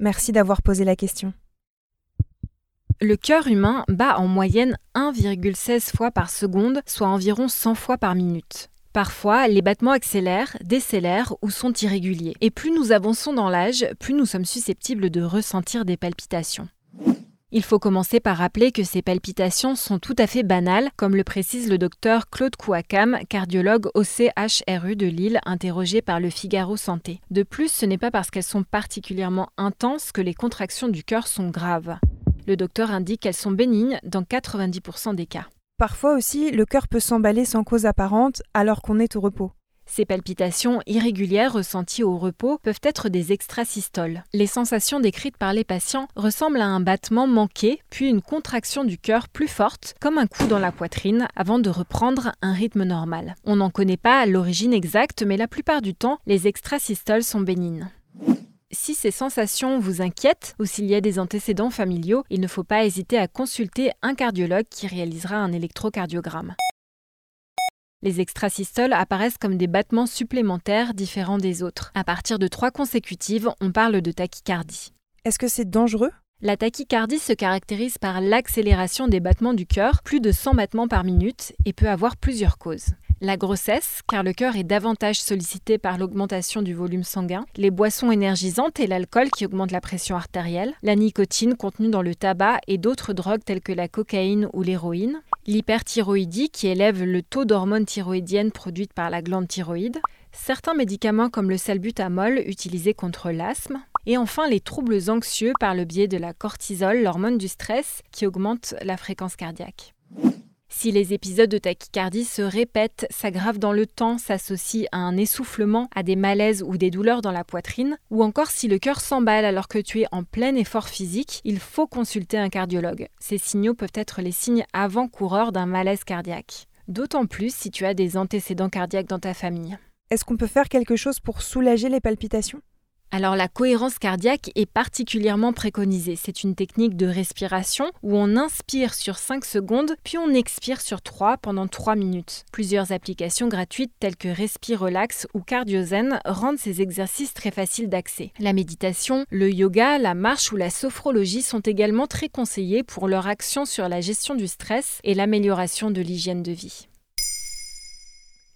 Merci d'avoir posé la question. Le cœur humain bat en moyenne 1,16 fois par seconde, soit environ 100 fois par minute. Parfois, les battements accélèrent, décélèrent ou sont irréguliers. Et plus nous avançons dans l'âge, plus nous sommes susceptibles de ressentir des palpitations. Il faut commencer par rappeler que ces palpitations sont tout à fait banales, comme le précise le docteur Claude Kouakam, cardiologue au CHRU de Lille, interrogé par le Figaro Santé. De plus, ce n'est pas parce qu'elles sont particulièrement intenses que les contractions du cœur sont graves. Le docteur indique qu'elles sont bénignes dans 90% des cas. Parfois aussi, le cœur peut s'emballer sans cause apparente alors qu'on est au repos. Ces palpitations irrégulières ressenties au repos peuvent être des extrasystoles. Les sensations décrites par les patients ressemblent à un battement manqué, puis une contraction du cœur plus forte, comme un coup dans la poitrine, avant de reprendre un rythme normal. On n'en connaît pas l'origine exacte, mais la plupart du temps, les extrasystoles sont bénignes. Si ces sensations vous inquiètent ou s'il y a des antécédents familiaux, il ne faut pas hésiter à consulter un cardiologue qui réalisera un électrocardiogramme. Les extrasystoles apparaissent comme des battements supplémentaires différents des autres. À partir de trois consécutives, on parle de tachycardie. Est-ce que c'est dangereux? La tachycardie se caractérise par l'accélération des battements du cœur, plus de 100 battements par minute, et peut avoir plusieurs causes. La grossesse, car le cœur est davantage sollicité par l'augmentation du volume sanguin, les boissons énergisantes et l'alcool qui augmentent la pression artérielle, la nicotine contenue dans le tabac et d'autres drogues telles que la cocaïne ou l'héroïne, l'hyperthyroïdie qui élève le taux d'hormones thyroïdiennes produites par la glande thyroïde, certains médicaments comme le salbutamol utilisé contre l'asthme, et enfin les troubles anxieux par le biais de la cortisol, l'hormone du stress, qui augmente la fréquence cardiaque. Si les épisodes de tachycardie se répètent, s'aggravent dans le temps, s'associent à un essoufflement, à des malaises ou des douleurs dans la poitrine, ou encore si le cœur s'emballe alors que tu es en plein effort physique, il faut consulter un cardiologue. Ces signaux peuvent être les signes avant-coureurs d'un malaise cardiaque. D'autant plus si tu as des antécédents cardiaques dans ta famille. Est-ce qu'on peut faire quelque chose pour soulager les palpitations? Alors la cohérence cardiaque est particulièrement préconisée. C'est une technique de respiration où on inspire sur 5 secondes, puis on expire sur 3 pendant 3 minutes. Plusieurs applications gratuites telles que Respirelax ou Cardiozen rendent ces exercices très faciles d'accès. La méditation, le yoga, la marche ou la sophrologie sont également très conseillés pour leur action sur la gestion du stress et l'amélioration de l'hygiène de vie.